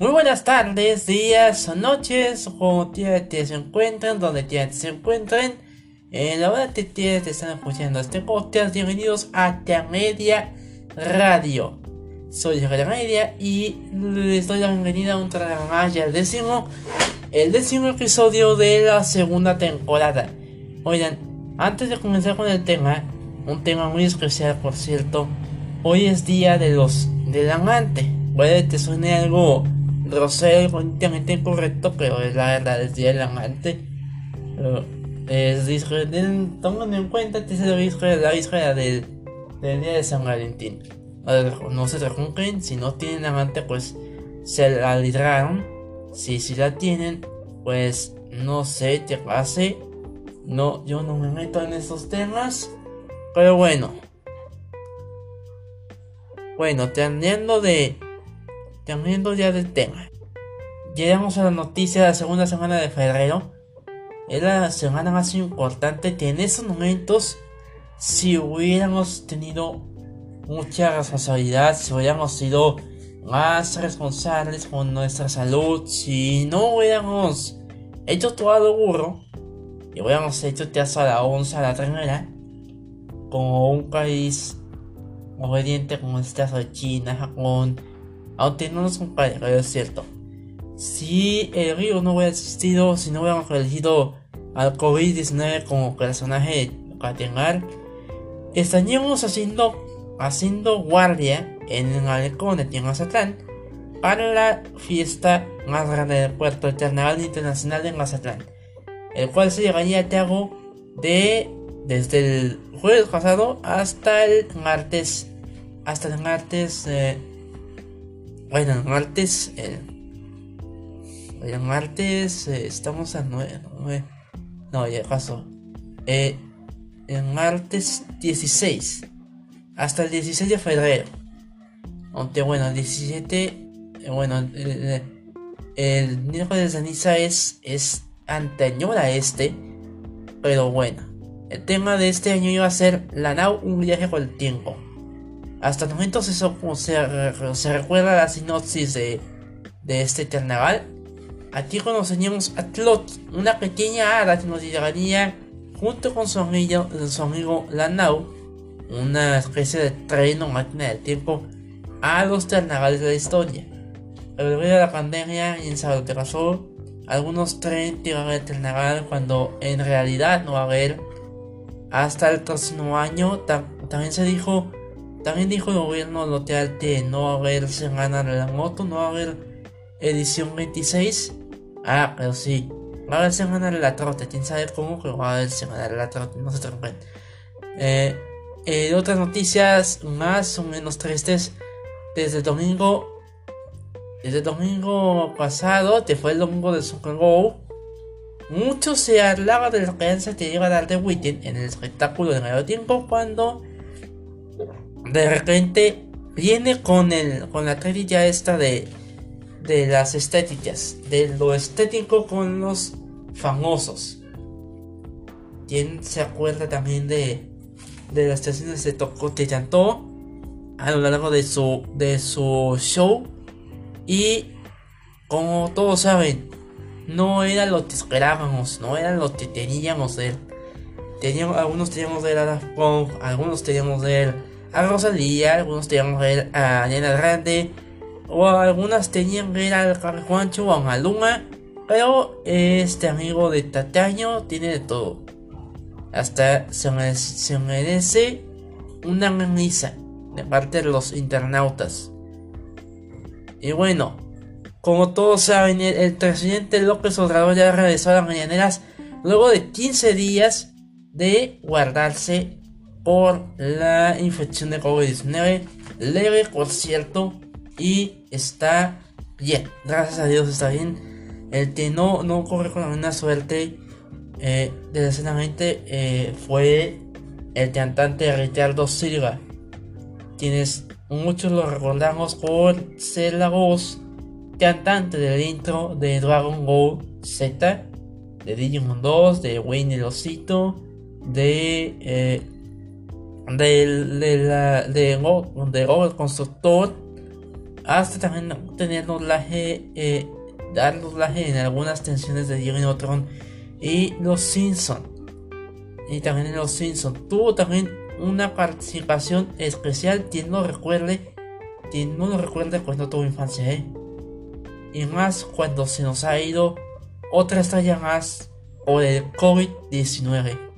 Muy buenas tardes, días o noches, o te se encuentran, donde te se encuentren. En la hora que te están escuchando este podcast, bienvenidos a Media Radio. Soy Media y les doy la bienvenida a un programa ya el décimo, el décimo episodio de la segunda temporada. Oigan, antes de comenzar con el tema, un tema muy especial por cierto, hoy es día de los del amante. Puede que suene algo grosero, políticamente incorrecto, pero es la verdad, es día del amante. Pero es tomen en cuenta que es la víspera, del, del día de San Valentín. No se rejuntren, si no tienen amante, pues se la libraron. Si, si la tienen, pues no sé qué pase. No, yo no me meto en esos temas. Pero bueno. Bueno, teniendo de. Teniendo ya del tema. Llegamos a la noticia de la segunda semana de febrero. Es la semana más importante que en esos momentos, si hubiéramos tenido mucha responsabilidad, si hubiéramos sido más responsables con nuestra salud, si no hubiéramos hecho todo lo burro, y hubiéramos hecho teatro a la onza, a la ternera, como un país obediente como el caso de China, Japón, aunque no nos compare, pero es cierto. Si el río no hubiera existido, si no hubiéramos elegido al COVID-19 como personaje cardenal, estaríamos haciendo, haciendo guardia en el malecón de Mazatlán para la fiesta más grande del puerto, el Carnaval Internacional de Mazatlán, el cual se llevaría a cabo de desde el jueves pasado hasta el martes. Hasta el martes. Eh, bueno, martes. el martes eh, estamos a 9. no, ya pasó. Eh, el martes 16. Hasta el 16 de febrero. Aunque bueno, el 17. Eh, bueno, el, el miércoles de ceniza es, es anterior a este. Pero bueno. El tema de este año iba a ser la nau, un viaje con el tiempo. Hasta el momento se, se, recuerda la sinopsis de, de este carnaval. Aquí conocemos a Tlot, una pequeña hada que nos llegaría junto con su amigo, su amigo Lanau, una especie de tren o máquina del tiempo, a los carnavales de la historia. Pero debido a la pandemia y en lo que pasó, algunos trenes que haber carnaval cuando en realidad no va a haber hasta el próximo año. también se dijo, también dijo el gobierno local que no va a haber semana de la moto, no va a haber edición 26. Ah, pero sí, va a haber semana de la trote, quién sabe cómo, pero va a haber semana de la trote, no se preocupen. Eh, eh, otras noticias más o menos tristes. Desde el domingo, desde el domingo pasado, que fue el domingo de Super Bowl, mucho se hablaba de la creencia que iba a dar de Witten en el espectáculo de medio tiempo cuando de repente viene con el con la crítica esta de de las estéticas, de lo estético con los famosos. ¿Quién se acuerda también de, de las estaciones de Tocó que cantó a lo largo de su, de su show? Y como todos saben, no era lo que esperábamos, no era lo que teníamos de él. Teníamos, algunos teníamos de él a Daft Punk, algunos teníamos de él a Rosalía, algunos teníamos de él a Nena Grande, o algunas tenían de él al Juancho o a Maluma, pero este amigo de Tataño tiene de todo. Hasta se merece, se merece una misa de parte de los internautas. Y bueno, como todos saben, el, presidente López Obrador ya regresó a las mañaneras luego de 15 días de guardarse por la infección de COVID-19. Leve, por cierto, y está bien. Gracias a Dios está bien. El que no, no corre con la misma suerte, eh, desgraciadamente, eh, fue el cantante Ricardo Silva. Quienes muchos lo recordamos por ser la voz cantante del intro de Dragon Ball Z, de Digimon 2, de Wayne el Osito, de, eh, de, la, de, de Robert Constructor hasta también tener doblaje, eh, dar doblaje en algunas tensiones de Jimmy Neutron y Los Simpson. Y también Los Simpson tuvo también una participación especial. Quien no recuerde, quien no lo recuerde cuando tuvo infancia, ¿eh? Y más cuando se nos ha ido otra estrella más o el COVID-19.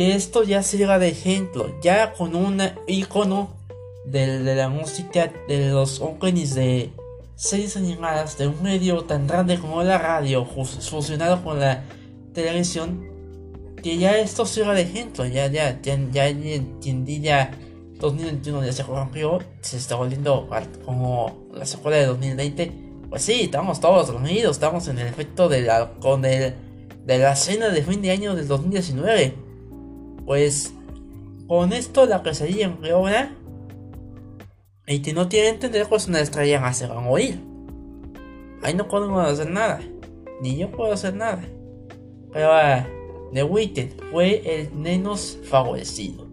Que esto ya sirva de ejemplo, ya con un icono de, de la música de los openings de series animadas de un medio tan grande como la radio, fusionado con la televisión, que ya esto sirva de ejemplo, ya, ya, ya, ya, entendí ya 2021 ya se corrompió, se está volviendo como la secuela de 2020. Pues sí, estamos todos reunidos, estamos en el efecto de la, con el, de la cena de fin de año del 2019. Pues con esto la que sería empeora. Y si no tiene que entender, pues una estrella más se van a oír. Ahí no podemos hacer nada. Ni yo puedo hacer nada. Pero uh, The Witten fue el menos favorecido.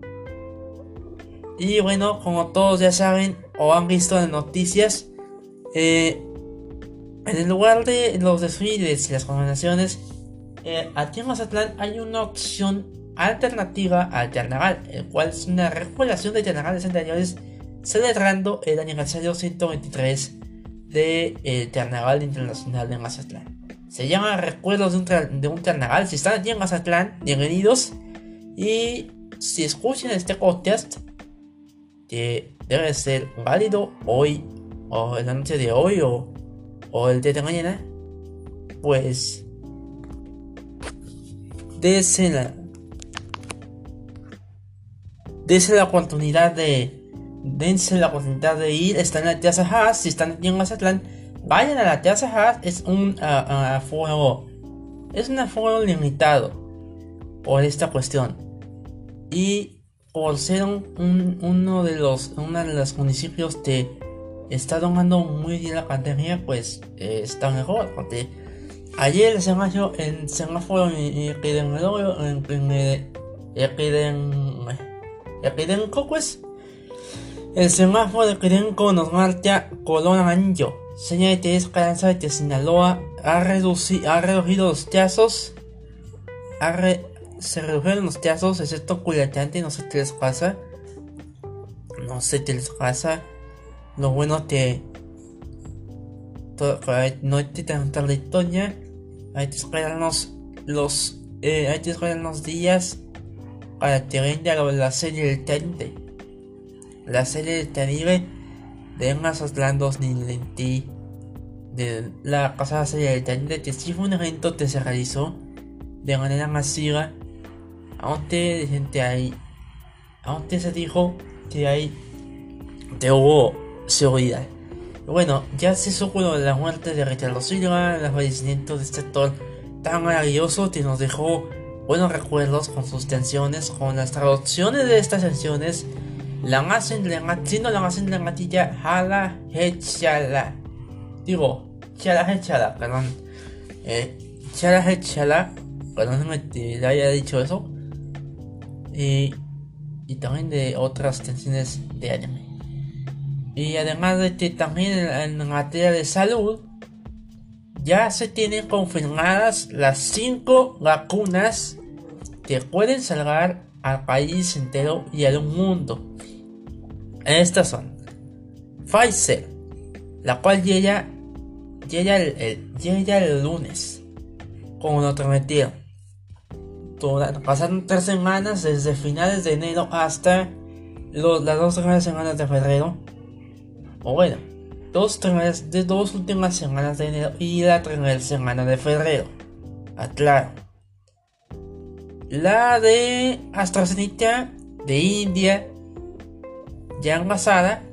Y bueno, como todos ya saben o han visto en noticias, eh, en el lugar de los desfiles y las conmemoraciones, eh, aquí en Mazatlán hay una opción alternativa al carnaval, el cual es una regulación de carnavales anteriores celebrando el aniversario 123 del de, Carnaval Internacional de Mazatlán. Se llama Recuerdos de un, de un Carnaval. Si están aquí en Mazatlán, bienvenidos. Y si escuchan este podcast, que debe ser válido hoy, o en la noche de hoy, o o el día de mañana, pues dése la, dése la oportunidad de dense la oportunidad de ir, están en la Teatro Haas, si están en Mazatlán, vayan a la Teatro Haas, es un aforo, es un aforo limitado por esta cuestión. Y por ser un, uno de los, uno de los municipios de está tomando muy bien la pandemia, pues eh, está mejor. Porque ayer el semáforo, el semáforo epidemiológico, epidémico, pues el semáforo epidémico nos marcha color amarillo. Señal de esperanza de Sinaloa ha, reducido, ha reducido los casos. se redujeron los casos, excepto Culiacán, no sé qué les pasa. No sé qué les pasa. Lo bueno que no hay que la historia, hay que esperarnos los, eh, hay que esperar los días venga la serie del Tente. La serie del Caribe de Mazatlán 2020 de la pasada serie del Tente que sí fue un evento que se realizó de manera masiva aunque gente ahí aunque se dijo que hay que hubo seguridad. Bueno, ya se supo la muerte de Ricardo Silva, el fallecimiento de este actor tan maravilloso que nos dejó buenos recuerdos con sus canciones, con las traducciones de estas canciones. La más siendo la más emblemática, Hala Hechala. Digo, Chala Hechala, perdón. Eh, Chala Hechala, perdón que le haya dicho eso. Y, y también de otras canciones de anime. Y además de que también en, materia de salud, ya se tienen confirmadas las 5 vacunas que pueden salvar al país entero y al mundo. Estas son Pfizer, la cual llega, llega, el, llega el lunes, como lo prometieron. Pasaron tres semanas desde finales de enero hasta los, las dos semanas de febrero o bueno, dos, de dos últimas semanas de enero y la primera semana de febrero. Aclaro. La de AstraZeneca de India, ya envasada.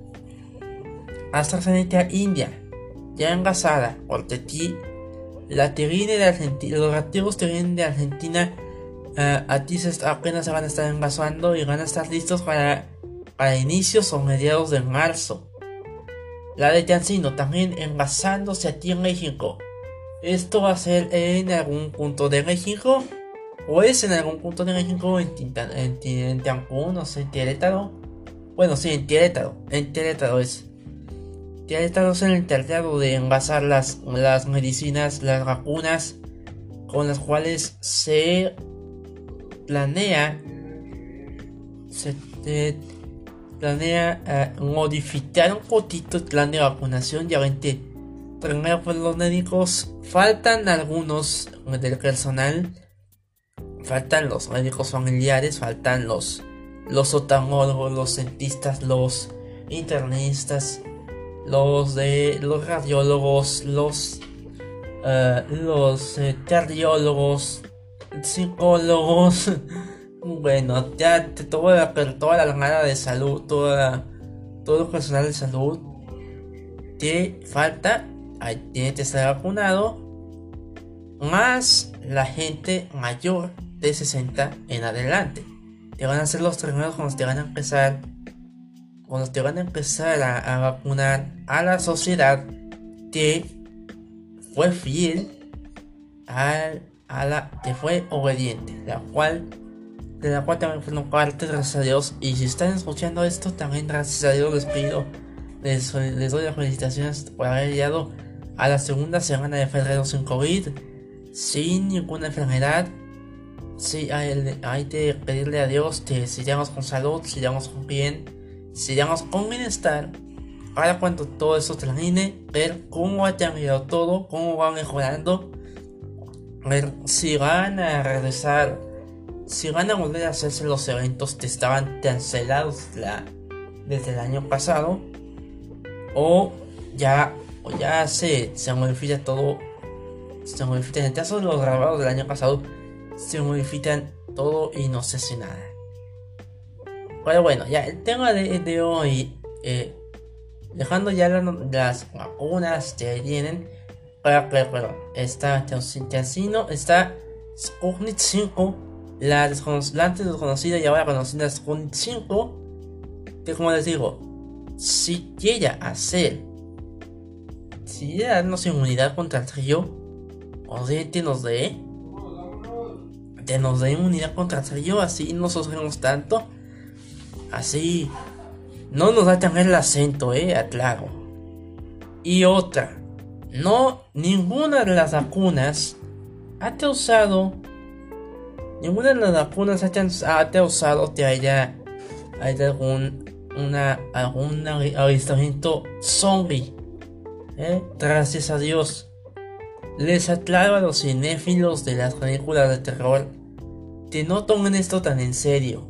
AstraZeneca India, ya envasada. Porque aquí la que de Argentina, los reactivos que vienen de Argentina, uh, aquí apenas se van a estar envasando y van a estar listos para, para inicios o mediados de marzo. La de Yancino también envasándose aquí en México. ¿Esto va a ser en algún punto de México? ¿O es en algún punto de México en, en, en Cancún, no sé, en Bueno, sí, en Querétaro. En Querétaro es. estamos en el tratado de envasar las, las medicinas, las vacunas con las cuales se planea se planea eh, modificar un poquito el plan de vacunación ya ven primero pues los médicos faltan algunos del personal faltan los médicos familiares faltan los los otamólogos los dentistas los internistas los de los radiólogos, los uh, los eh, cardiólogos, psicólogos, bueno, ya toda la, toda la armada de salud, toda, todo el personal de salud te falta, tiene que estar vacunado, más la gente mayor de 60 en adelante. Te van a hacer los primeros cuando te van a empezar cuando te van a empezar a, vacunar a la sociedad que fue fiel a, a la que fue obediente, la cual de la cual también fueron parte, gracias a Dios. Y si están escuchando esto, también gracias a Dios les pido, les, les doy las felicitaciones por haber llegado a la segunda semana de febrero sin COVID, sin ninguna enfermedad. Sí, hay, que pedirle a Dios que sigamos con salud, sigamos con bien sigamos con bienestar. Ahora cuando todo eso termine, ver cómo ha cambiado todo, cómo va mejorando, ver si van a regresar, si van a volver a hacerse los eventos que estaban cancelados la, desde el año pasado, o ya, o ya se, se modifica todo, se modifica en el caso de los grabados del año pasado, se modifican todo y no sé si nada. Pero bueno, ya el tema de, hoy, eh, dejando ya las vacunas que vienen, para que, bueno, está Tencino, está Sputnik 5, la, la antes desconocida y ahora conocida Sputnik 5, que como les digo, si llega a ser, si a darnos inmunidad contra el trío, o que nos dé, que nos dé inmunidad contra el así no sufrimos tanto Así. No nos da tener el acento, eh, aclaro. Y otra. No, ninguna de las vacunas ha usado. Ninguna de las vacunas ha, te usado que haya, haya algún, una, algún avistamiento zombie. ¿eh? Gracias a Dios. Les aclaro a los cinéfilos de las películas de terror que no tomen esto tan en serio.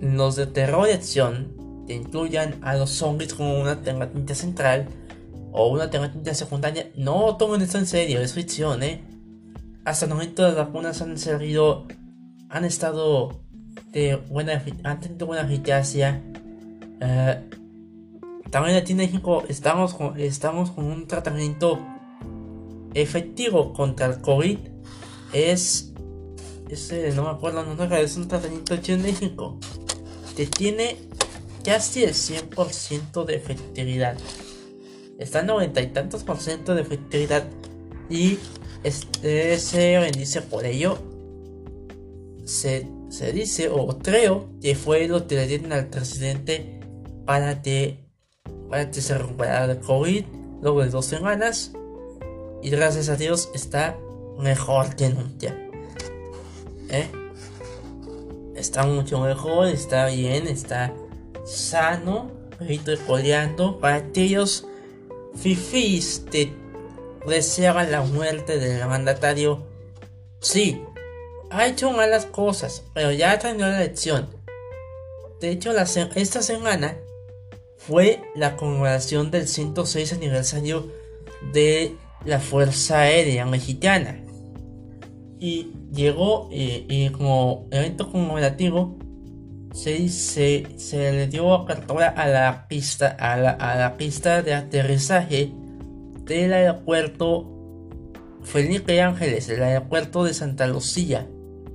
Los de terror y acción te incluyan a los zombies como una temática central o una temática secundaria. No tomen esto en serio, es ficción, ¿eh? Hasta el momento las vacunas han servido, han estado de buena, han tenido buena eficacia. Eh, también en México estamos estamos con un tratamiento efectivo contra el COVID. Es, ese, no me acuerdo, no, no, es un tratamiento hecho en México que tiene casi el 100% de efectividad. Está 90 y tantos por ciento de efectividad y este, se bendice por ello. Se, dice o creo que fue lo que le dieron al presidente para que, para que se recuperara de COVID luego de dos semanas y gracias a Dios está mejor que nunca. ¿Eh? está mucho mejor, está bien, está sano, estoy coleando para aquellos fifís que deseaban la muerte del mandatario. Sí, ha hecho malas cosas, pero ya tenido la lección. De hecho, esta semana fue la conmemoración del 106 aniversario de la Fuerza Aérea Mexicana y llegó eh, y como evento conmemorativo se, se, se le dio apertura a la pista a la, a la pista de aterrizaje del aeropuerto Felipe Ángeles, el aeropuerto de Santa Lucía,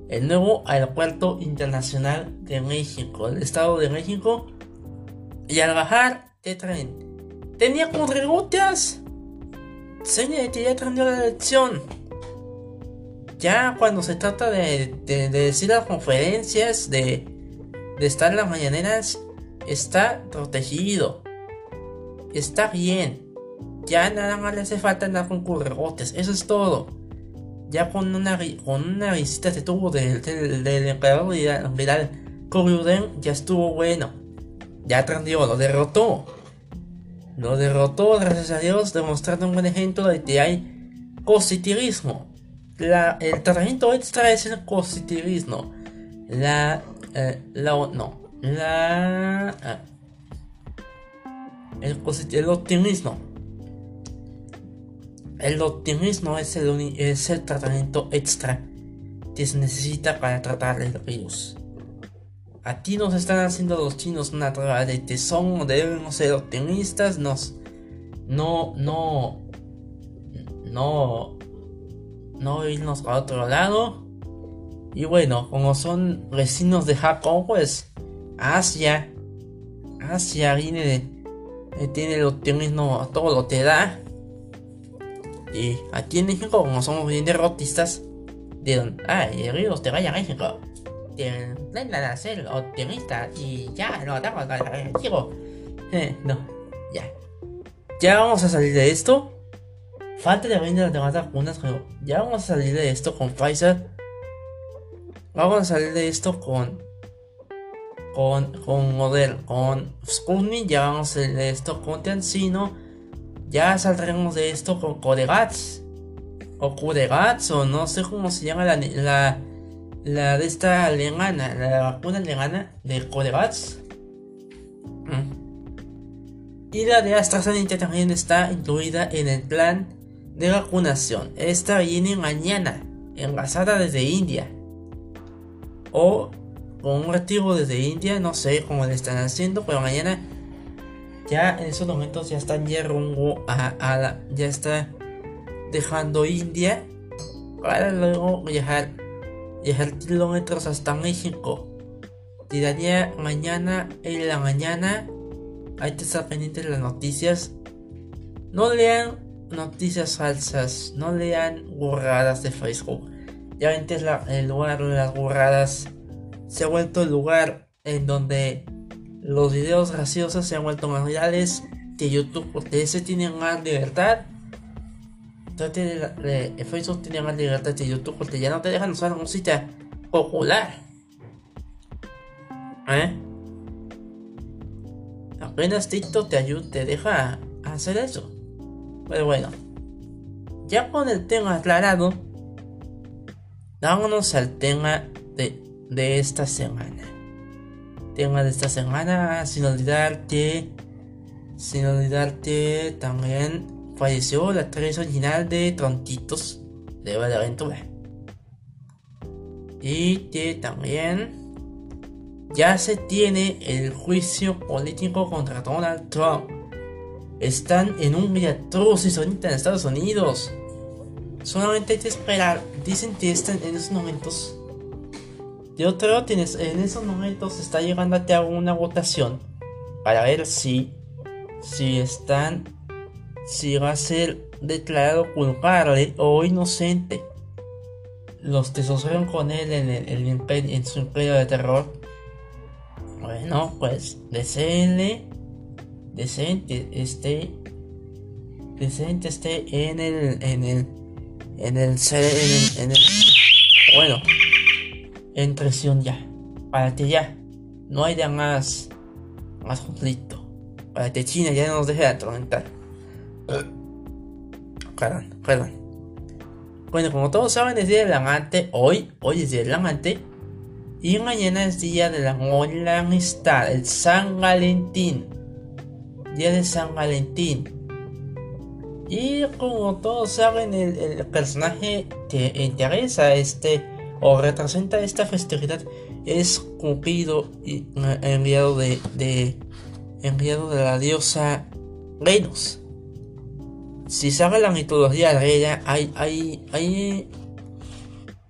el nuevo aeropuerto internacional de México, el Estado de México. Y al bajar de tren, tenía cuadrigotas. Que ya terminó la lección ya cuando se trata de, decir las conferencias, de, estar en las mañaneras, está protegido. está bien. Ya nada más le hace falta andar con curregotes, eso es todo. Ya con una, con una visita se tuvo del, del, del emperador viral Koryuden, ya estuvo bueno. Ya aprendió, lo derrotó. Lo derrotó, gracias a Dios, demostrando un buen ejemplo de que hay positivismo. El tratamiento extra es el positivismo. La, eh, la, no, la, eh, el, el optimismo. El optimismo es el, es el tratamiento extra que se necesita para tratar el virus. A ti nos están haciendo los chinos una prueba de tesón, debemos ser optimistas, nos, no, no, no, no irnos a otro lado. Y bueno, como son vecinos de Japón, pues Asia, Asia viene tiene el optimismo todo lo te da. Y aquí en México, como somos bien derrotistas, dieron, ay, el río te vaya a México. Tienen a ser optimistas y ya México. Eh, no, ya. Ya vamos a salir de esto. Falta de vender las demás vacunas, ya vamos a salir de esto con Pfizer. Vamos a salir de esto con con, con Model, con Sputnik, ya vamos a de esto con Tensino, ya saldremos de esto con Codegats, o Codegats, o no sé cómo se llama la, la, la de esta alemana, la vacuna alemana de Codegats. Mm. Y la de AstraZeneca también está incluida en el plan de vacunación. Esta viene mañana, enlazada desde India. O con un retiro desde India, no sé cómo le están haciendo, pero mañana ya en esos momentos ya están ya rumbo a, la, ya está dejando India para luego viajar, viajar kilómetros hasta México. Tiraría mañana en la mañana. Hay que estar pendientes de las noticias. No lean noticias falsas, no lean burradas de Facebook. Ya ven el lugar de las burradas se ha vuelto el lugar en donde los videos graciosos se han vuelto más reales que YouTube, porque ese tiene más libertad. Entonces, Facebook tiene más libertad que YouTube, porque ya no te dejan usar música popular. ¿Eh? Apenas TikTok te ayuda, te deja hacer eso. Pero bueno, ya con el tema aclarado, vámonos al tema de de esta semana. Tema de esta semana, sin olvidar que, sin olvidar que también falleció la actriz original de Tronquitos de Aventura. Y que también ya se tiene el juicio político contra Donald Trump. Están en un y ahorita en Estados Unidos. Solamente hay que esperar. Dicen que están en esos momentos de otro, tienes, en esos momentos está llegando a una votación para ver si, si están, si va a ser declarado culpable o inocente. Los que sucedieron con él en, el, en su imperio de terror. Bueno, pues deseenle, decente este, decente este en el, en el, en el, en el, en el bueno en presión ya. Para que ya no haya más, más conflicto. Para que China ya no nos deje de atormentar. Perdón, perdón. Bueno, como todos saben, es día del amante. Hoy, hoy es día del amante. Y mañana es día de la amistad, el San Valentín. Día de San Valentín. Y como todos saben, el, el personaje que interesa este o representa esta festividad es Cupido y eh, enviado de, de enviado de la diosa Venus. Si sabe la mitología griega, hay hay hay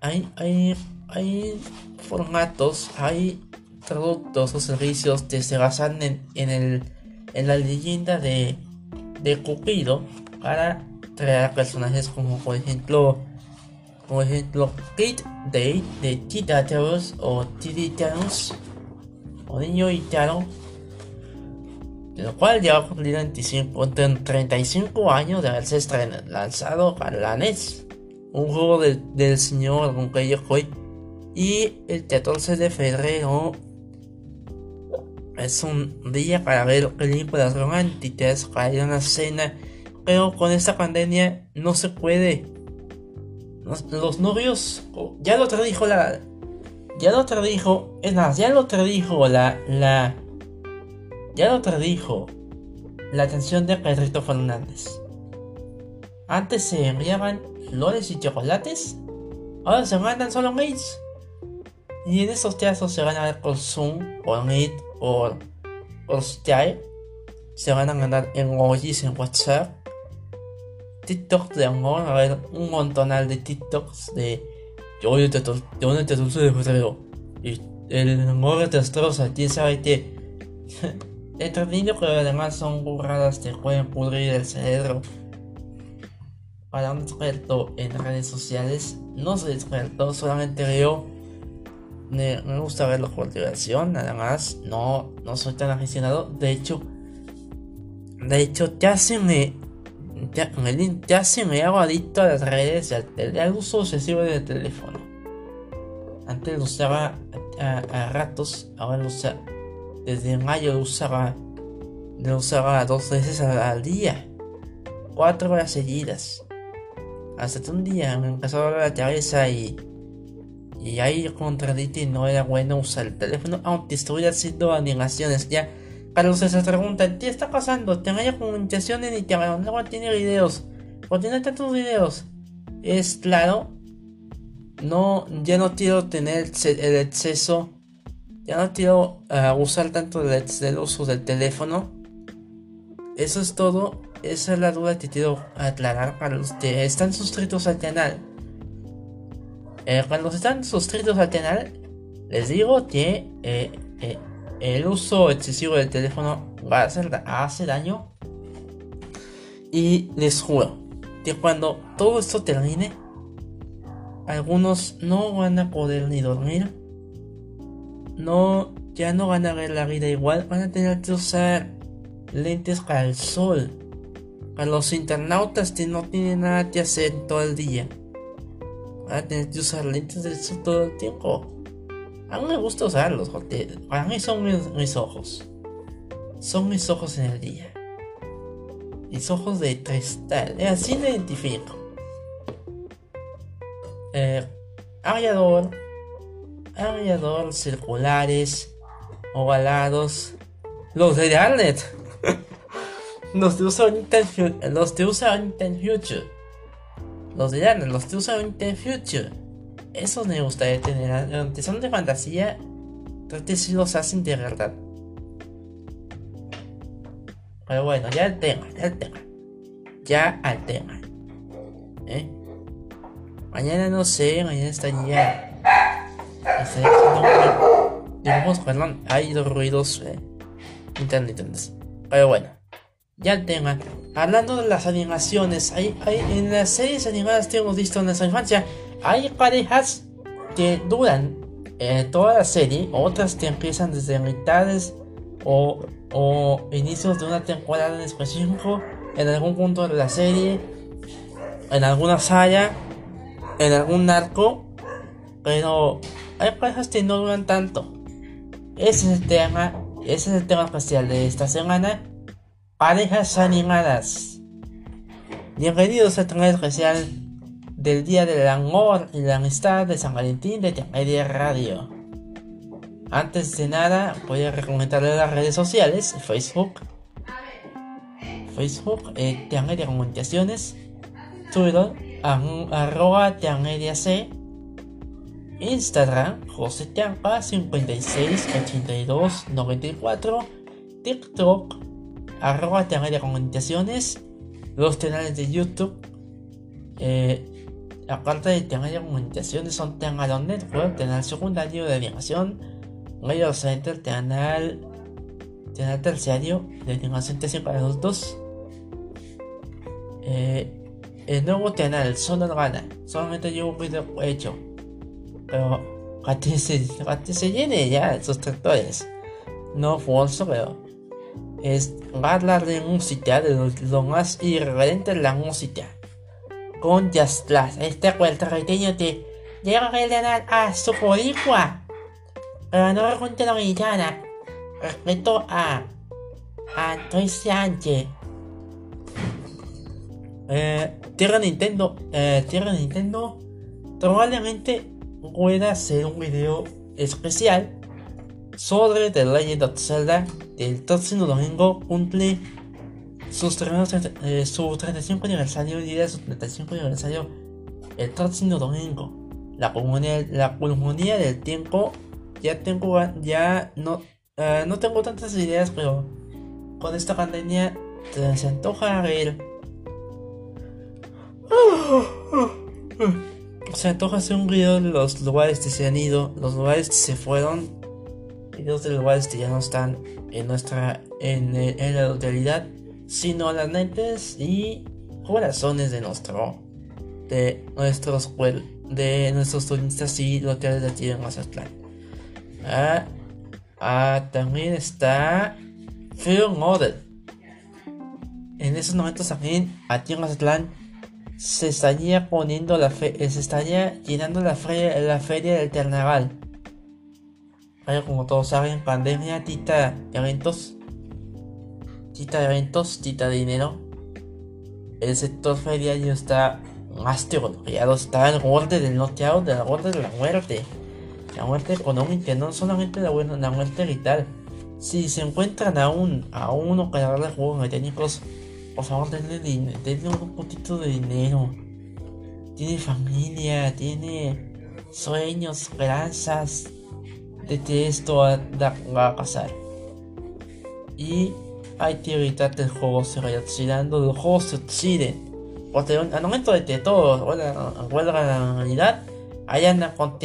hay hay, hay formatos, hay productos o servicios que se basan en, en, el, en la leyenda de, de Cupido para crear personajes como por ejemplo por ejemplo, Kate Day de Titateros o Titanos o Niño Italo el cual ya va a cumplir 25, 35 años de haberse lanzado a la NES, un juego del, señor Gunkai Yokoi. Y el 14 de febrero es un día para ver películas románticas, para ir a una cena, pero con esta pandemia no se puede. Los, novios, ya lo tradijo la. Ya lo tradijo, es más, ya lo tradijo la. la ya lo tradijo la canción de Pedrito Fernández. Antes se enviaban flores y chocolates, ahora se mandan solo mails. Y en esos casos se van a ver por Zoom, por Meet, por, por Skype. Se van a mandar emojis en WhatsApp. TikTok de amor, a ver un montonal de TikToks de yo te, yo te de febrero. Y el amor te destroza, quién sabe qué. Entretenido, pero además son burradas que pueden pudrir el cerebro. Para un experto en redes sociales, no soy experto, solamente veo. Me, gusta verlo por diversión, nada más. No, no soy tan aficionado. De hecho, de hecho, ya se me. Se me hago adicto a las redes y al, uso excesivo del teléfono. Antes lo usaba a, a ratos, ahora lo usaba desde mayo usaba, lo usaba dos veces al, día, cuatro horas seguidas. Hasta que un día me empezó a la cabeza y, y ahí contradicté no era bueno usar el teléfono, aunque estuviera haciendo animaciones. Ya, Carlos se pregunta, ¿qué está pasando? Tengo comunicaciones y te no tiene videos. ¿Por qué no tantos videos? Es claro, no, ya no quiero tener el exceso ya no quiero uh, usar tanto del uso del teléfono. Eso es todo. Esa es la duda que quiero aclarar para los que están suscritos al canal. Eh, cuando están suscritos al canal, les digo que eh, eh, el uso excesivo del teléfono va a hacer, hace daño. Y les juro que cuando todo esto termine, algunos no van a poder ni dormir no, ya no van a ver la vida igual, van a tener que usar lentes para el sol. Para los internautas que no tienen nada que hacer todo el día. Van a tener que usar lentes del sol todo el tiempo. A mí me gusta usarlos, porque para mí son mis, ojos. Son mis ojos en el día. Mis ojos de cristal. Así me identifico. Eh, aviador alrededor circulares, ovalados, los de Arnet, los de usa los de usa Future, los de Arnet, los de usa Future, esos me gustaría tener, aunque son de fantasía, que sí los hacen de verdad. Pero bueno, ya el tema, ya el tema. Ya al tema. ¿Eh? Mañana no sé, mañana estaría Digamos, perdón, hay dos ruidos eh, intermitentes. Pero bueno, ya el tema. Hablando de las animaciones, hay, hay, en las series animadas que hemos visto en nuestra infancia, hay parejas que duran eh, toda la serie, otras que empiezan desde mitades o, o inicios de una temporada en específico, en algún punto de la serie, en alguna saga, en algún arco, pero hay parejas que no duran tanto. Ese es el tema, ese es el tema especial de esta semana. Parejas animadas. Bienvenidos a este especial del Día del Amor y la Amistad de San Valentín de Media Radio. Antes de nada, voy a recomendarles las redes sociales, Facebook, Facebook, eh, Comunicaciones, Twitter, arroba C, Instagram, José Tiampa 568294, TikTok, arroba de Comunicaciones, los canales de YouTube, eh, aparte de tener de Comunicaciones son Canal Network, canal secundario de animación, Radio Center, canal, canal terciario de animación para los dos. Eh, el nuevo canal, Zona Urbana, solamente llevo un video hecho pero que se, se llene ya sus tractores. No falso, pero es hablar de música, de lo, más irreverente de la música. Con Just Class, este puertorriqueño te llega a ganar a su boricua. No recuente la mexicana. Respeto a. a Toy Sánchez. Eh, Tierra Nintendo. Eh, Tierra Nintendo. Probablemente pueda hacer un video especial sobre The Legend of Zelda. El próximo domingo cumple sus eh, su 35 aniversario y de su 35 aniversario el próximo domingo. La comunidad, la comunidad del tiempo ya tengo ya no uh, no tengo tantas ideas pero con esta pandemia se antoja ver se antoja hacer un video de los lugares que se han ido los lugares que se fueron videos de lugares que ya no están en nuestra en, en la localidad sino las mentes y corazones de nuestro de nuestros de nuestros turistas y locales de aquí en Mazatlán. Ah, ah, también está Film Model. En esos momentos también aquí en Mazatlán se estaría poniendo la fe, se estaría llenando la feria, la feria del carnaval. Pero como todos saben, pandemia, tita eventos, tita eventos, tita dinero. El sector ferial está más teología está al borde del noteado, del borde de la muerte. La muerte económica, no solamente la, la muerte vital. Si se encuentran aún a uno creador de juegos mecánicos, por favor denle, denle un poquito de dinero. Tiene familia, tiene sueños, esperanzas de que esto va, a pasar. Y hay que evitar que el juego se vaya oxidando, los juegos se oxiden al momento de que todo vuelva a la normalidad, ahí con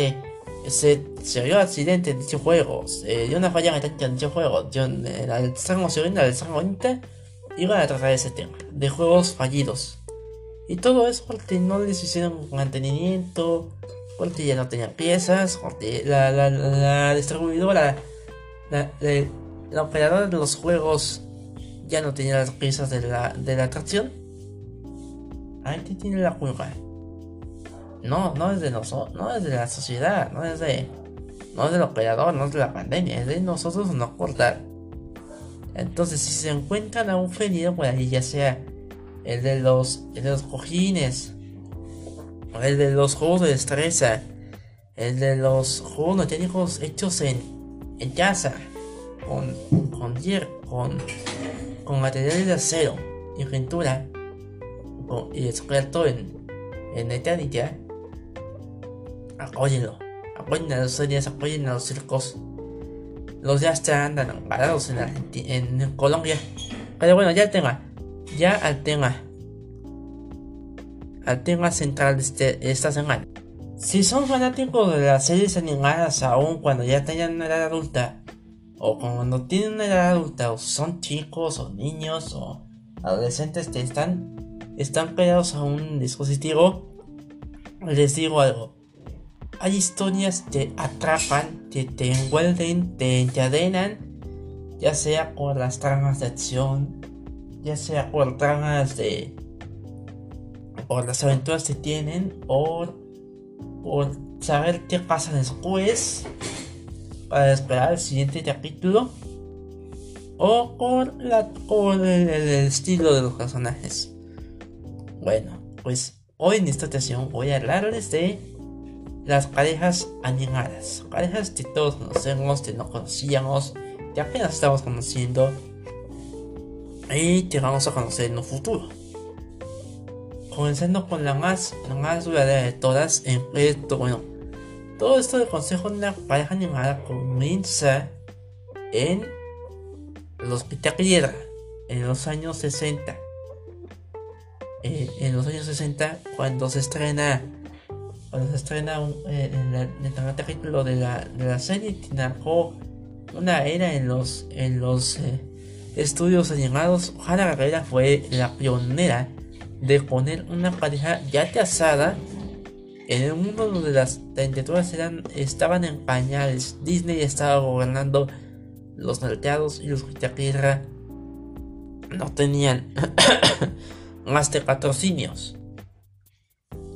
se, se dio accidente en dicho juego, se dio una falla en el tramo segunda, el van a tratar ese tema, de juegos fallidos. Y todo eso porque no les hicieron mantenimiento, porque ya no tenían piezas, porque la, la, la distribuidora, la, la, operadora de los juegos ya no tenía las piezas de la, de la atracción Ahí tiene la culpa. No, no es de nosotros, no es de la sociedad, no es de, no es del operador, no es de la pandemia, es de nosotros no cortar. Entonces, si se encuentran a un ferido por ahí, ya sea el de los, el de los cojines, el de los juegos de destreza, el de los juegos mecánicos hechos en, en casa, con, con, con, con materiales de acero y pintura, y experto en, en eternidad, apóyenlo. Apoyen a los series, apoyen a los circos. Los ya están parados en, en Colombia. Pero bueno, ya tema. Ya al tema. Al tema central de, este, esta semana. Si son fanáticos de las series animadas aún cuando ya tengan una edad adulta, o cuando tienen una edad adulta, o son chicos, o niños, o adolescentes que están están pegados a un dispositivo, les digo algo. Hay historias que atrapan, que te envuelven, te encadenan, ya sea por las tramas de acción, ya sea por tramas de. por las aventuras que tienen, o por saber qué pasa después, para esperar el siguiente capítulo, o por, por el estilo de los personajes. Bueno, pues hoy en esta ocasión voy a hablarles de las parejas animadas. Parejas que todos conocemos, que no conocíamos, que apenas estamos conociendo y que vamos a conocer en un futuro. Comenzando con la más, la más duradera de todas, en esto, bueno, todo esto del consejo de una pareja animada comienza en los Piedra, en los años 60 eh, en los años 60 cuando se estrena cuando se estrena un, eh, en el capítulo de la, de la serie narró una era en los en los eh, estudios animados Hanna Barbera fue la pionera de poner una pareja ya casada en el mundo donde las tentativas eran, estaban en pañales Disney estaba gobernando los malteados y los tierra no tenían más de patrocinios.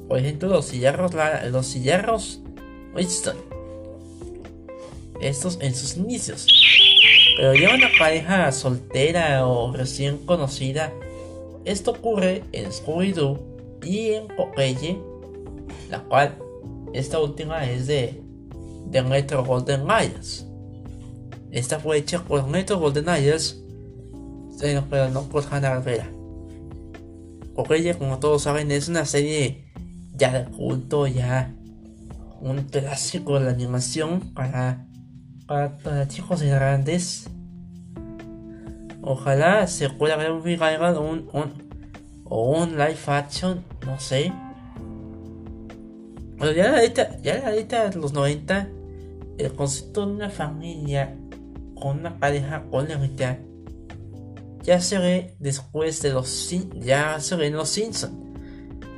Por ejemplo, los cigarros, los cigarros Winston. Estos en sus inicios. Pero ya una pareja soltera o recién conocida, esto ocurre en Scooby-Doo y en Popeye, la cual esta última es de, de Retro Golden Eyes. Esta fue hecha por Retro Golden Eyes, pero no por Hanna Barbera. Popeye, como todos saben, es una serie ya de culto, ya un clásico de la animación para para, chicos grandes. Ojalá se pueda ver un, un, o un live action, no sé. Pero ya la ya la de los 90, el concepto de una familia con una pareja con la mitad ya se ve después de los ya se los Simpsons.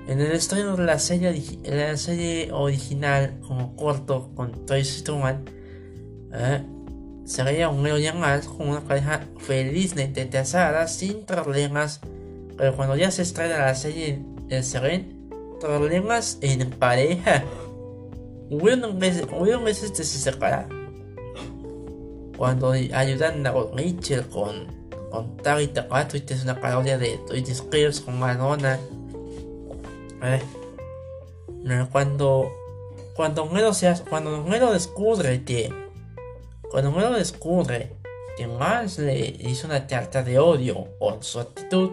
En el estreno de la serie, la serie original como corto con Toy Story ¿eh? sería un más con una pareja felizmente casada sin problemas. Pero cuando ya se estrena la serie, se ven problemas en pareja. Hubieron meses de se separa. Cuando ayudan a Mitchell con, con Tari Takato y es una parodia de Twitch Spears con Madonna. ¿Eh? Cuando cuando Nero se cuando Nero descubre que cuando uno descubre que más le hizo una carta de odio por su actitud,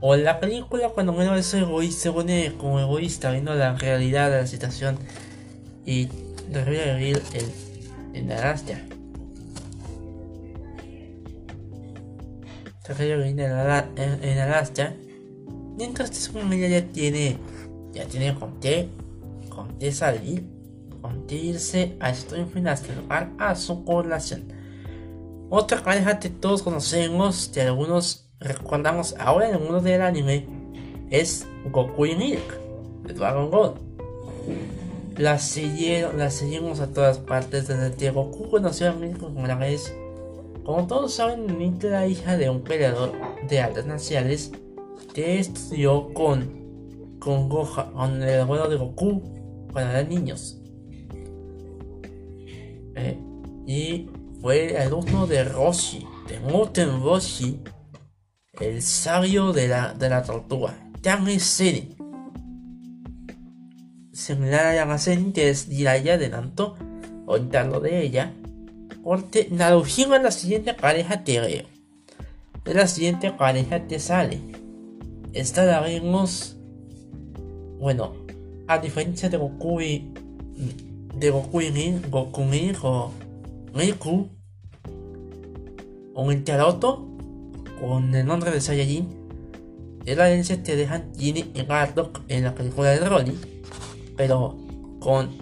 o en la película cuando uno es egoísta, se pone como egoísta viendo la realidad de la situación y vivir en, en Alaska. Vivir en, en, Alaska. Mientras su familia ya tiene, ya tiene con qué, con qué salir irse a esto lugar a su población. Otra pareja que todos conocemos, que algunos recordamos ahora en el mundo del anime, es Goku y Milk, de Dragon Ball. La, la seguimos a todas partes desde que Goku conoció a Milk como la vez. Como todos saben, Milk era hija de un peleador de artes marciales que estudió con, con Gohan, con el abuelo de Goku cuando eran niños. Eh, y fue alumno de Roshi, de Moten Roshi, el sabio de la, de la tortuga, Yang. Similar a Yamaseni, que es Jiraya de Nanto, o lo de ella, porque es la siguiente pareja te veo. Es la siguiente pareja te sale. Esta la vemos, bueno, a diferencia de Goku y de Goku y Goku o Riku el Taroto con el nombre de Saiyajin es la herencia que dejan Ginny y Gardock en la película de Rolly pero con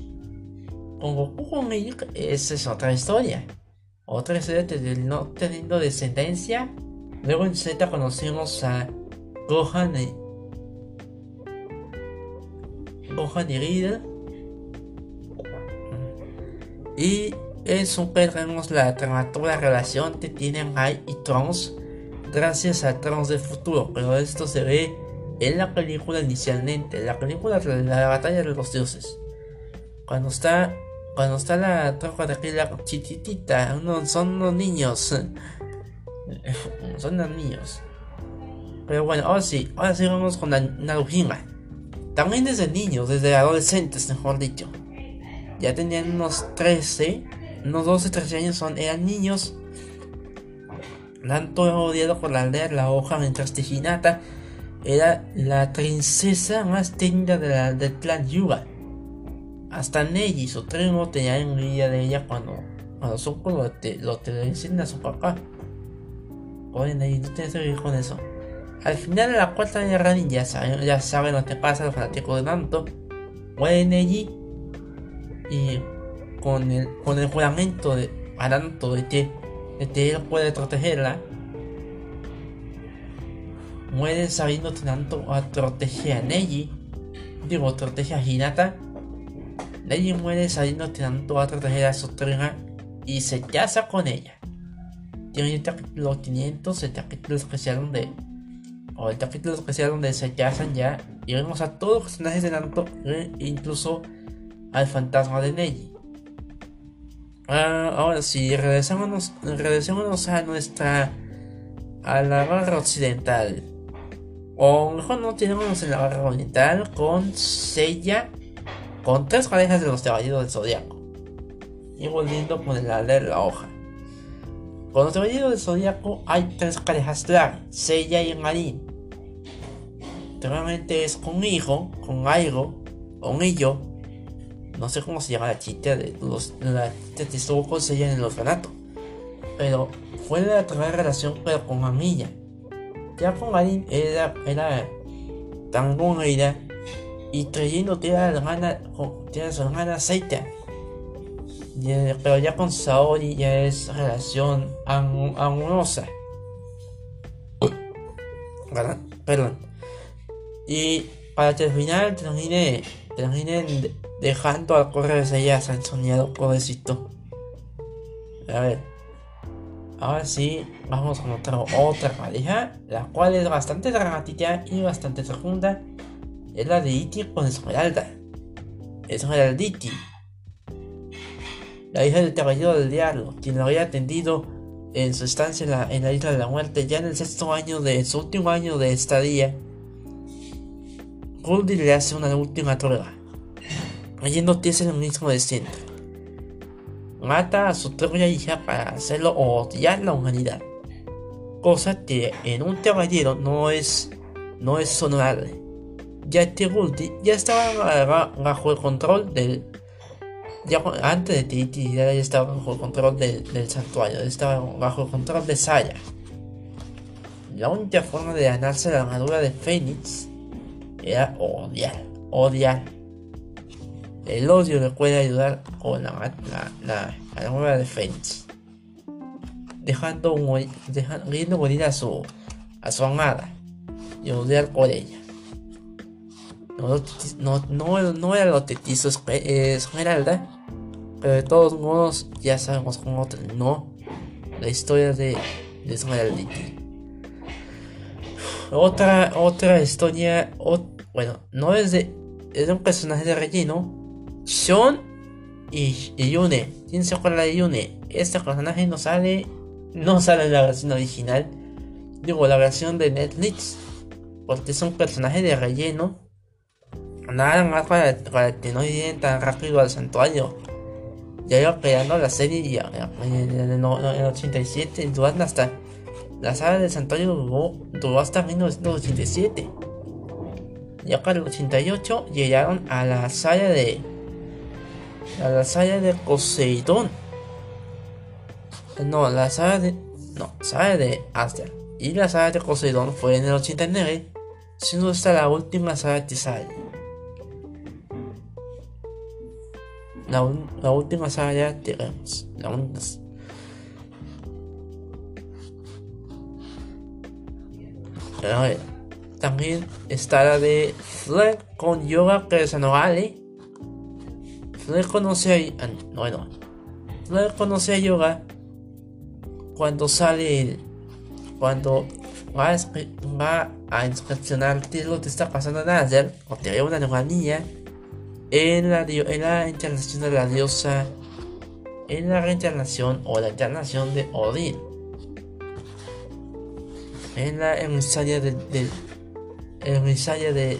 con Goku con Milk esa es otra historia. Otra historia de no teniendo descendencia luego en Z conocemos a Gohan y Gohan y en Super vemos la tramatura relación que tienen Ai y Trunks gracias a Trunks del futuro, pero esto se ve en la película inicialmente, la película de la batalla de los dioses. Cuando está cuando está la tropa de la chiquitita, son unos niños. son unos niños. Pero bueno, ahora sí, ahora sí vamos con la Narujima. También desde niños, desde adolescentes, mejor dicho ya tenían unos 13, unos 12, 13 años, son, eran niños. Tanto odiado por la aldea la hoja, mientras que Hinata era la princesa más tímida de la, del clan Yuga. Hasta Neji, su primo, tenía envidia de ella cuando, cuando Zuko lo, te, lo a su papá. Oye, Neji, no tienes que ir con eso. Al final de la cuarta guerra ya saben, ya saben lo que pasa, los fanáticos de Nanto. Muere Neji y con el, con el juramento de Aranto de que, de él puede protegerla, muere sabiendo tanto a proteger a Neji, digo, protege a Hinata. Neji muere sabiendo tanto a proteger a su y se casa con ella. tiene el capítulo 500, el capítulo especial donde. O el capítulo especial donde se casan ya. Y vemos a todos los personajes de Naruto, e incluso al fantasma de Neji. Ah, ahora sí, regresémonos, regresémonos a nuestra. a la barra occidental. O mejor no tenemos en la barra oriental con Seiya. Con tres parejas de los caballeros del zodiaco. Y volviendo con el de la hoja. Con los caballeros del zodiaco hay tres parejas claras: Seiya y Marin. Realmente es con Hijo, con Aigo, con Illo no sé cómo se llama la chica de los la chica que estuvo con ella en el orfanato. Pero fue la primera relación pero con Amilla ya con Marin era era tan buena y creyendo que era la hermana que su hermana Seita pero ya con Saori ya es relación amorosa perdón y para terminar terminé terminé dejando a correr ellas al soñado pobrecito. A ver, ahora sí, vamos a notar otra pareja, la cual es bastante dramática y bastante profunda. Es la de Iti con Esmeralda. Esmeralditi, la hija del caballero del diablo, quien lo había atendido en su estancia en la, en la isla de la muerte, ya en el sexto año de su último año de estadía. Goldie le hace una última prueba Yendo es el mismo destino. Mata a su propia hija para hacerlo odiar la humanidad. Cosa que en un caballero no es, no es honorable. Ya que Gulti ya estaba bajo el control del. Ya antes de Titi ya estaba bajo el control del, santuario, estaba bajo el control de Saya. La única forma de ganarse la armadura de Fénix era odiar, odiar el odio le puede ayudar con la, la, la, nueva defensa. Dejando, dejando, morir a su, a su amada y odiar por ella. No, no, no, no era lo hizo Esmeralda, pero de todos modos ya sabemos cómo terminó la historia de, de Esmeralda. Otra, otra historia, bueno, no es de, es un personaje de relleno, Sean y, Yune. ¿Quién se acuerda de Yune? Este personaje no sale. No sale en la versión original. Digo, la versión de Netflix. Porque es un personaje de relleno. Nada más para, que no lleguen tan rápido al santuario. Ya iba creando la serie ya, en, el, 87. Durante hasta. La saga del santuario duró, hasta 1987. Ya para el 88 llegaron a la saga de la saga de Poseidón. No, la saga de. No, saga de Aster. Y la saga de Poseidón fue en el 89, siendo esta la última saga que sale. La, la última ya tenemos. La única. También está la de Fleck con Yoga Personale no conoce a. Bueno. No conoce a Yoga cuando sale. Cuando va a, va a inspeccionar qué es lo que está pasando en Azer, te ve una niña, en la, en la internación de la diosa, en la reencarnación o la encarnación de Odin, en la emisaria de, de,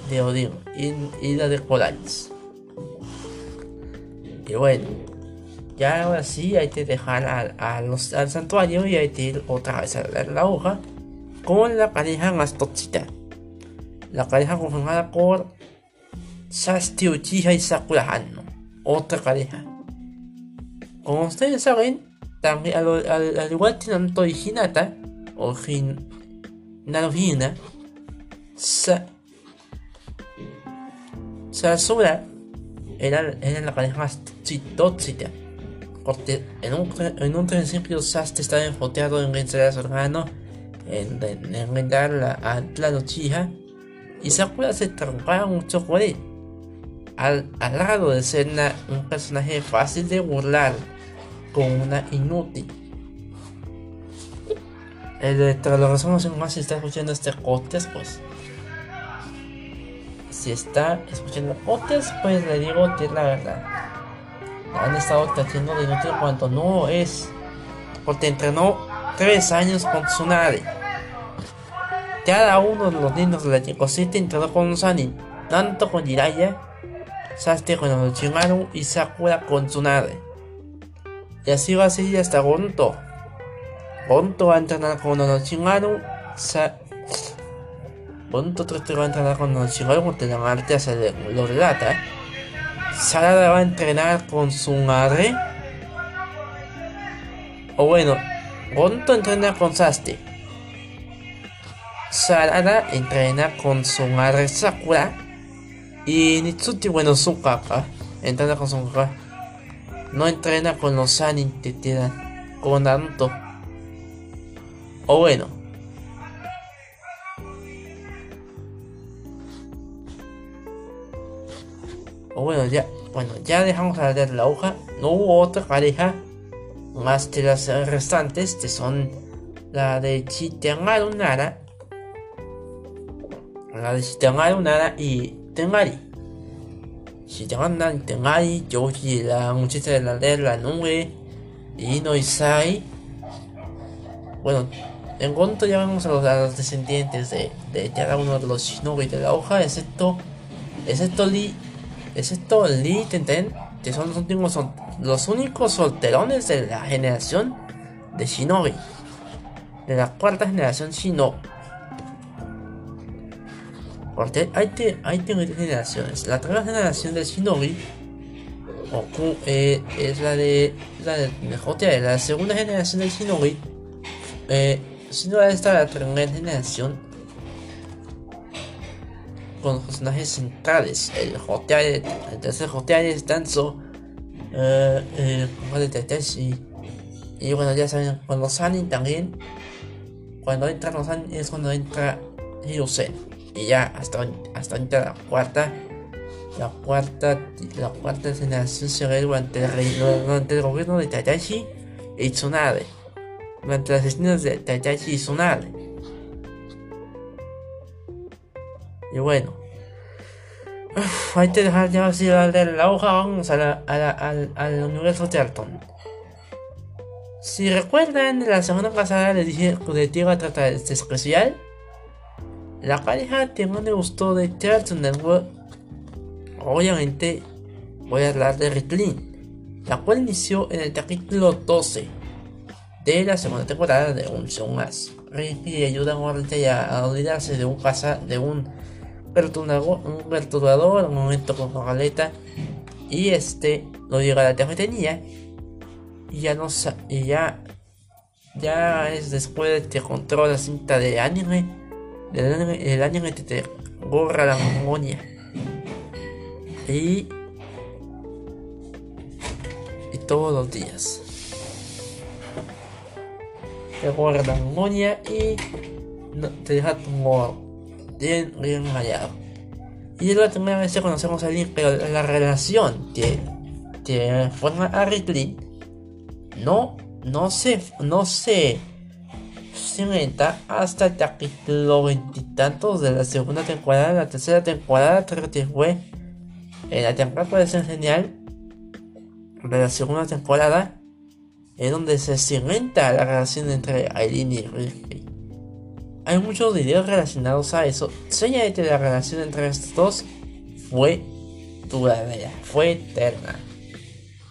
de, Odin y, la de Polaris. Y bueno, ya ahora sí hay que dejar al, santuario y hay que ir otra vez a ver la hoja con la pareja más tóxica. La pareja conformada por Shasti Uchiha y Sakura Hano. Otra pareja. Como ustedes saben, también al, igual que Naruto y Hinata, o Hin, Naruhina, Sa, Sasura era, era la pareja más tóxica. Porque en un, en un principio Sasuke estaba enfoteado en vencer a su hermano, en, en, a la Uchiha, y Sakura se trancaba mucho por él. Al, al lado de ser un personaje fácil de burlar, con una inútil. el de razón más si está escuchando este podcast, pues. Si está escuchando podcast, pues le digo que la verdad. Han estado tratando de inútil cuando no es. Porque entrenó tres años con Tsunade. Cada uno de los niños de la Chicosita entrenó con Sanin, tanto con Jiraiya, Sasuke con Orochimaru y Sakura con Tsunade. Y así va a seguir hasta Gonto. Gonto va a entrenar con Orochimaru, Sa Gonto va a entrenar con Orochimaru con Telamarte hacia lo relata. Sarada va a entrenar con su madre. O bueno, Gonto entrena con Sasuke. Sarada entrena con su madre Sakura. Y Nitsuti, bueno, su capa. Entrena con su capa. No entrena con los Sanin que tiran. Con Naruto. O bueno. O bueno, ya. Bueno, ya dejamos de la hoja. No hubo otra pareja. Más que las restantes. Que son la de Chitengaru Nara la de Shitamaru Nara y Tengari. Y Tengari, Yoshi, la muchacha de la de la nube, Ino Isai. Bueno, en cuanto ya a los, descendientes de, de, cada uno de los shinobi de la hoja, excepto, excepto Lee, excepto Lee Tenten, que son los últimos, son los únicos solterones de la generación de shinobi, de la cuarta generación shinobi. Porque hay, te, hay generaciones. La tercera generación del Shinobi eh, es la de la de La segunda generación del Shinobi, eh, no está la primera generación con personajes centrales. El Hoteare, el tercer Hoteare es Danzo, eh, el de Y bueno, ya saben, cuando salen también, cuando entran los es cuando entra Hirosen y ya hasta, hasta la cuarta la cuarta la cuarta generación se ve durante el, durante el gobierno de Tadashi y Tsunade. Durante las gestiones de Tadashi y Tsunade. Y bueno. Hay que dejar ya así de la hoja vamos a la, al, al universo de Alton si recuerdan la semana pasada les dije que te iba a tratar este especial la pareja que más me gustó de Cartoon Network, obviamente voy a hablar de Ritlin, la cual inició en el capítulo 12 de la segunda temporada de Un Más. Ricky ayuda a Morty a, olvidarse de un pasa, de un perturbador, un perturbador, un momento con Galeta y este lo llega a la cafetería y ya no y ya ya es después de que controla la cinta de anime el anime, el te borra la memoria. Y, y todos los días. Te borra la memoria y te deja tu bien, bien rayado. Y es la primera vez que conocemos a Link, pero la relación que, que forma a Ridley no, no sé no sé hasta el capítulo veintitantos de la segunda temporada. La tercera temporada creo que fue en la temporada genial de la segunda temporada es donde se cimenta la relación entre Aileen y Ricky. Hay muchos videos relacionados a eso. Señala que la relación entre estos dos fue duradera, fue eterna.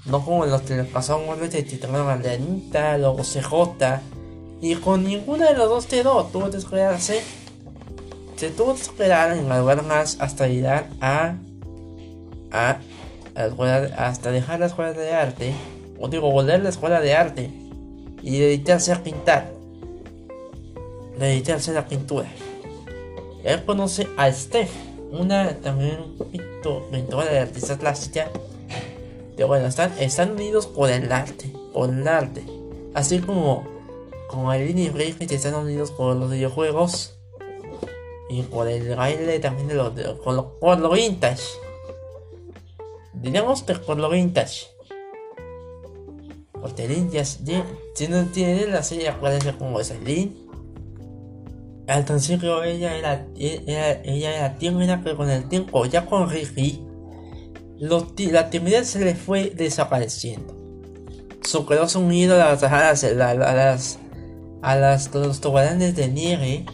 No como los que le pasaron a de Anita, luego CJ y con ninguna de los dos quedó. Tuvo que esperarse. Se tuvo que esperar en más hasta llegar a. a. hasta dejar la escuela de arte. O digo, volver a la escuela de arte. Y dedicarse a pintar. Dedicarse a la pintura. Él conoce a Steph, una también pintora de artista plástica. Que bueno, están, están unidos por el arte. Por el arte. Así como como el y Break están unidos por los videojuegos y por el baile también de los, por, lo, vintage. Digamos que por lo vintage. Porque Link ya tiene, tiene la serie aparece como es el Link, al principio ella era, ella, ella era tímida, pero con el tiempo, ya con Ricky, la timidez se le fue desapareciendo. Su corazón unido a a las, a las, los toboganes de nieve,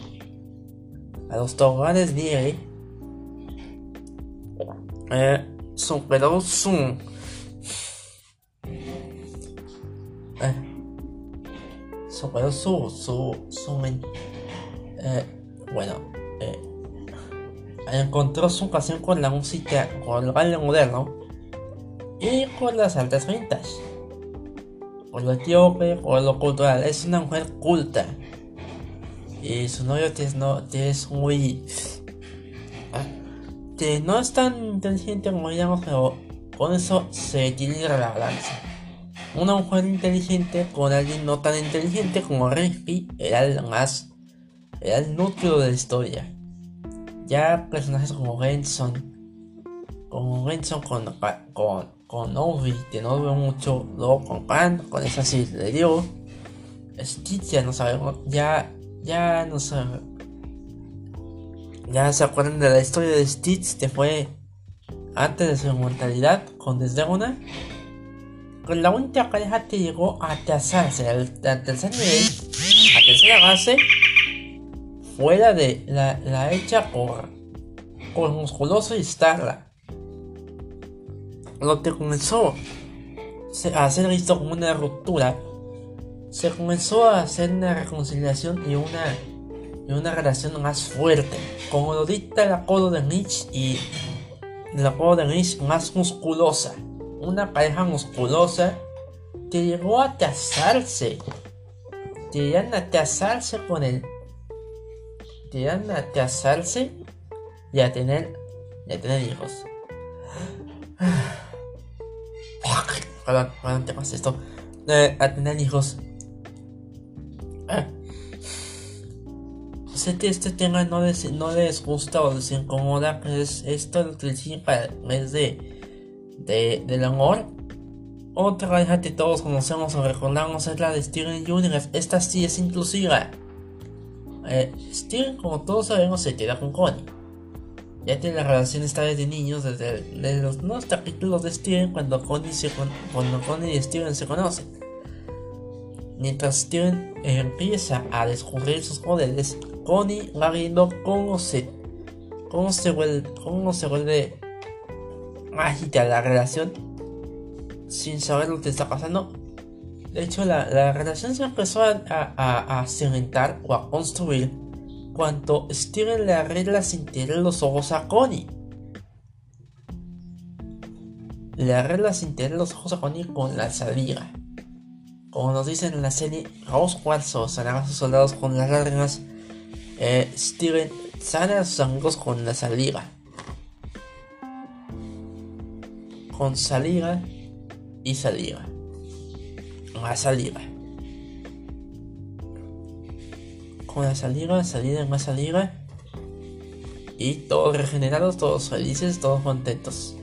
a los toboganes de nieve, eh, su corazón, eh, su corazón, su, su, eh, bueno, eh, encontró su ocasión con la música, con el baile moderno y con las altas ventas. Por lo etíope, por lo cultural, es una mujer culta. Y su novio es, no, es muy. Que no es tan inteligente como digamos, pero con eso se equilibra la balanza. Una mujer inteligente con alguien no tan inteligente como Ricky era el más. era el núcleo de la historia. Ya personajes como Benson, como Benson con, con, con Obi, que no veo mucho, luego con Pan, con esa sí le dio. Stitch ya no sabemos, ya, ya no sabemos. Ya se acuerdan de la historia de Stitch que fue antes de su inmortalidad con Desdemona. Con la única pareja que llegó a casarse al, tercer nivel, a tercera base, de la, la hecha por, por Musculoso y Starla. Lo que comenzó a ser visto como una ruptura, se comenzó a hacer una reconciliación y una, y una relación más fuerte, como lo dicta el acuerdo de Nietzsche y el acuerdo de Nietzsche más musculosa. Una pareja musculosa que llegó a casarse, llegan a casarse con él llegan a casarse y a tener, y a tener hijos. Perdón, perdón, te pasa esto. Eh, a tener hijos. Ah. Sé que este tema no les, no les gusta o les incomoda, pero es esto lo que les es de, de, del amor. Otra pareja que todos conocemos o recordamos es la de Steven Universe. Esta sí es inclusiva. Eh, Steven, como todos sabemos, se queda con Connie. Ya tiene la relación esta vez de niños desde, los nuevos capítulos de Steven cuando Connie, se cuando Connie y Steven se conocen. Mientras Steven empieza a descubrir sus poderes, Connie va viendo cómo se, cómo se vuelve, cómo se vuelve mágica la relación sin saber lo que está pasando de hecho, la, relación se empezó a, a, cimentar o a construir cuando Steven le arregla sin tener los ojos a Connie. Le arregla sin tener los ojos a Connie con la saliva. Como nos dicen en la serie, Rose Cuarzo sanaba a sus soldados con las lágrimas. Eh, Steven sana a sus amigos con la saliva. Con saliva y saliva más saliva. Con la saliva, salida en más saliva. Y todos regenerados, todos felices, todos contentos.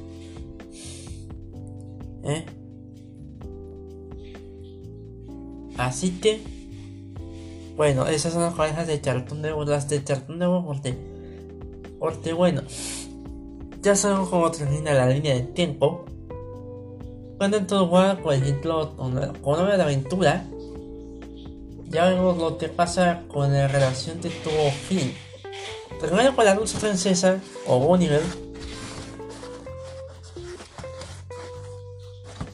¿Eh? Así que, bueno, esas son las parejas de Charlton de las de Charlton de porque, porque bueno, ya sabemos cómo termina la línea de tiempo. Cuando en todo juego, por ejemplo, con una de aventura, ya vemos lo que pasa con la relación de todo fin. Primero con la dulce francesa o Bonivel.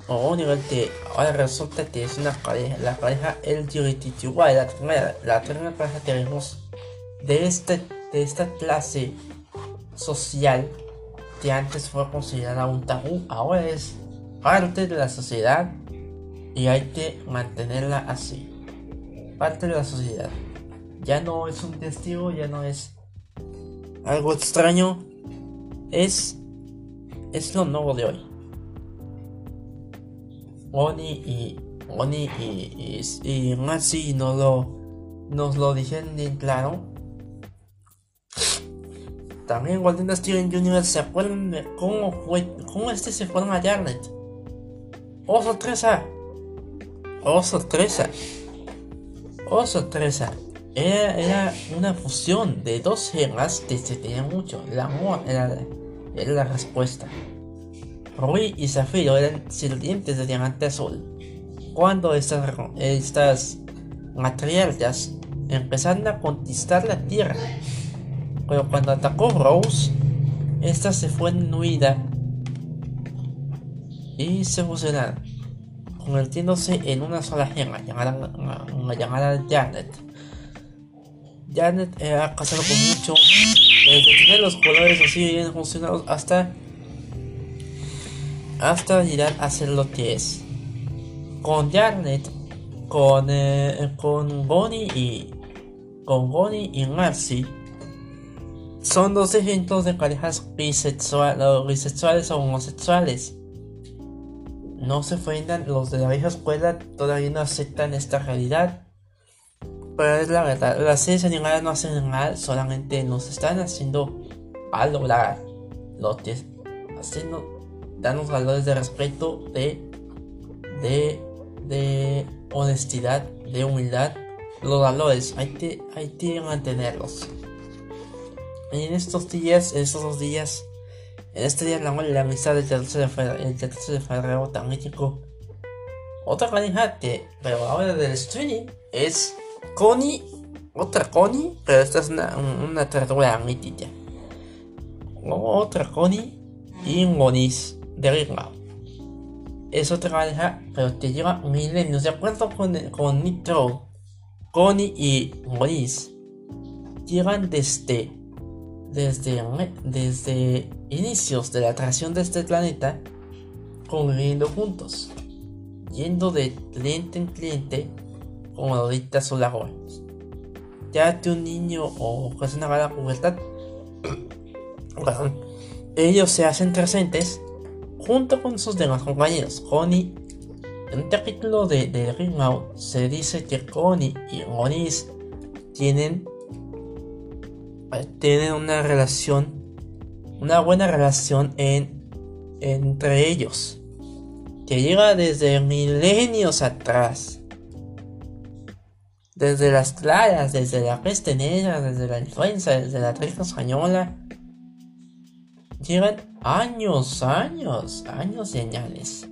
O Bonivel que ahora resulta que es una pareja, la pareja LGBTQI, la primera, la primera pareja que vemos de, este, de esta clase social que antes fue considerada un tabú, ahora es parte de la sociedad y hay que mantenerla así. Parte de la sociedad. Ya no es un testigo, ya no es algo extraño. Es, es lo nuevo de hoy. Oni y Oni y, y, y Maxi nos lo, nos lo dijeron bien claro. También Golden Steven Jr. se acuerdan de cómo fue, cómo este se fueron a Jarnet ¡Oh, sorpresa! ¡Oh, sorpresa! ¡Oh, sorpresa! era, una fusión de dos gemas que se tenían mucho. El amor era, la respuesta. Rui y Zafiro eran sirvientes de diamante azul. Cuando estas, estas empezaron a conquistar la tierra. Pero cuando atacó Rose, esta se fue en huida y se fusionaron, convirtiéndose en una sola gema llamada, llamada Janet. Janet ha casado con mucho, desde tener los colores así bien funcionados hasta hasta llegar a ser lo que. Con Janet, con, eh, con Bonnie y con Bonnie y Marcy son dos ejemplos de parejas bisexuales o homosexuales. No se ofendan, los de la vieja escuela todavía no aceptan esta realidad. Pero es la verdad, las series animadas no hacen mal, solamente nos están haciendo valorar lo que haciendo darnos valores de respeto, de, de, honestidad, de humildad. Los valores hay que, hay que mantenerlos. Y en estos días, en estos dos días, en este día la, amistad del 14 de febrero, el 14 de febrero tan mítico. Otra pareja pero ahora del streaming, es Connie, otra Connie, pero esta es una, una tortuga mítica. Otra Connie y Monis de Ringo. Es otra pareja, pero te lleva milenios. De acuerdo con, con Nitro, Connie y Monis llegan desde, desde, desde inicios de la atracción de este planeta conviviendo juntos, yendo de cliente en cliente como dicta su Ya que un niño o persona va a la pubertad, ellos se hacen presentes junto con sus demás compañeros. Connie, en un capítulo de, de Ring Out se dice que Connie y Onis tienen, eh, tienen una relación, una buena relación en, entre ellos, que llega desde milenios atrás desde las claras, desde la peste negra, desde la influenza, desde la tripa española. Llevan años, años, años señales.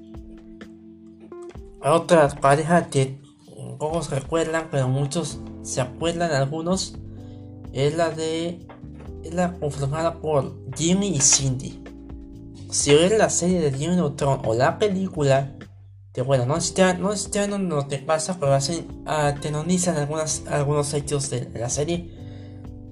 Otras parejas que pocos recuerdan, pero muchos se acuerdan, algunos, es la de. Es la conformada por Jimmy y Cindy. Si ves la serie de Jimmy Neutron o la película, que bueno, no está, no está no te pasa, pero hacen, uh, tenonizan algunas, algunos hechos de, la serie.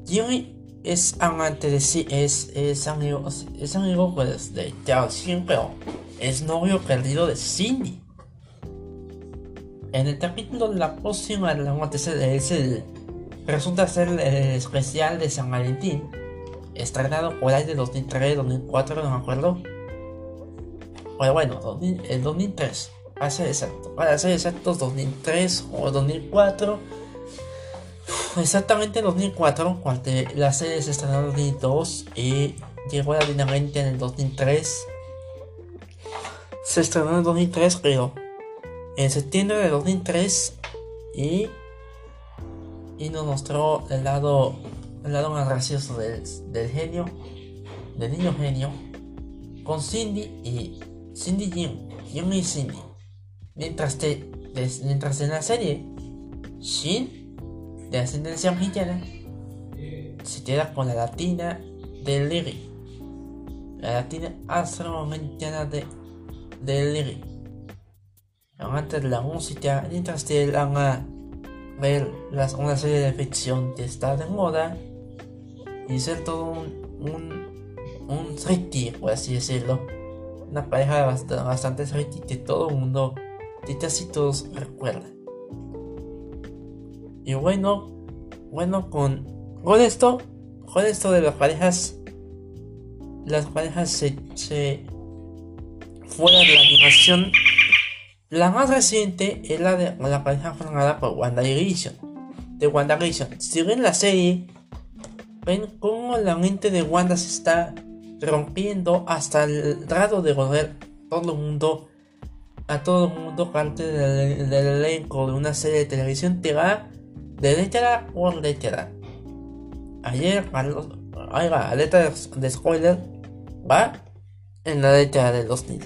Jimmy es amante de sí, es, es amigo, es amigo pues, de Chao pero es novio perdido de Cindy. En el capítulo de la próxima la muerte resulta ser el especial de San Valentín, estrenado por ahí de 2003, 2004, no me acuerdo. Bueno, bueno, el 2003 para ser exacto, para ser exactos 2003 o 2004, exactamente 2004, cuando la serie se estrenó en 2002 y llegó la dinamita en el 2003. Se estrenó en 2003, creo, en septiembre de 2003 y y nos mostró el lado el lado más gracioso del, del genio, del niño genio, con Cindy y Cindy Jim, Jim y Cindy. Mientras, te, mientras en la serie, Shin, de ascendencia mexicana, se queda con la latina de Liri. La latina afroamericana de, de Liri. Antes de la música, mientras te van a ver las, una serie de ficción que está de moda y ser todo un, un, un por así decirlo. Una pareja bastante, bastante que todo el mundo casi todos recuerdan. Y bueno, bueno, con, con esto, con esto de las parejas, las parejas se, se fuera de la animación. La más reciente es la de la pareja formada por WandaVision. De WandaVision. Si ven la serie, ven cómo la mente de Wanda se está rompiendo hasta el grado de volver todo el mundo a todo el mundo parte del, elenco de una serie de televisión te va de letra por letra. Ayer, la letra de spoiler va en la letra de 2000.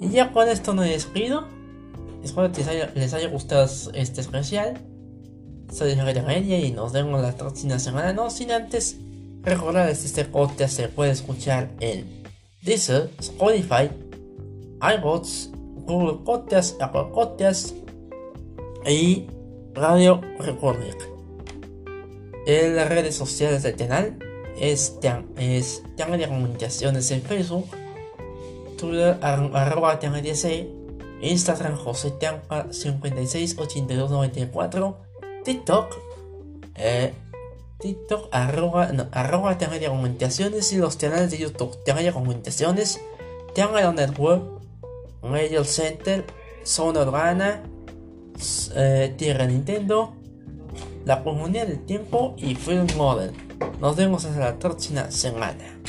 Y ya con esto he despido. Espero que les haya, gustado este especial. Soy Javier Media y nos vemos la próxima semana. No sin antes recordarles este podcast se puede escuchar en Deezer, Spotify, iBots, Google Podcast, Apple Podcast y Radio Republic. En las redes sociales del canal es, es de Comunicaciones en Facebook, Twitter arroba Instagram José 568294, TikTok, eh, TikTok arroba, no, arroba de Comunicaciones y los canales de YouTube de Comunicaciones, Tianga Network, Radio Center, Zona Urbana, eh, Tierra Nintendo, La Comunidad del Tiempo y Film Model. Nos vemos hasta la próxima semana.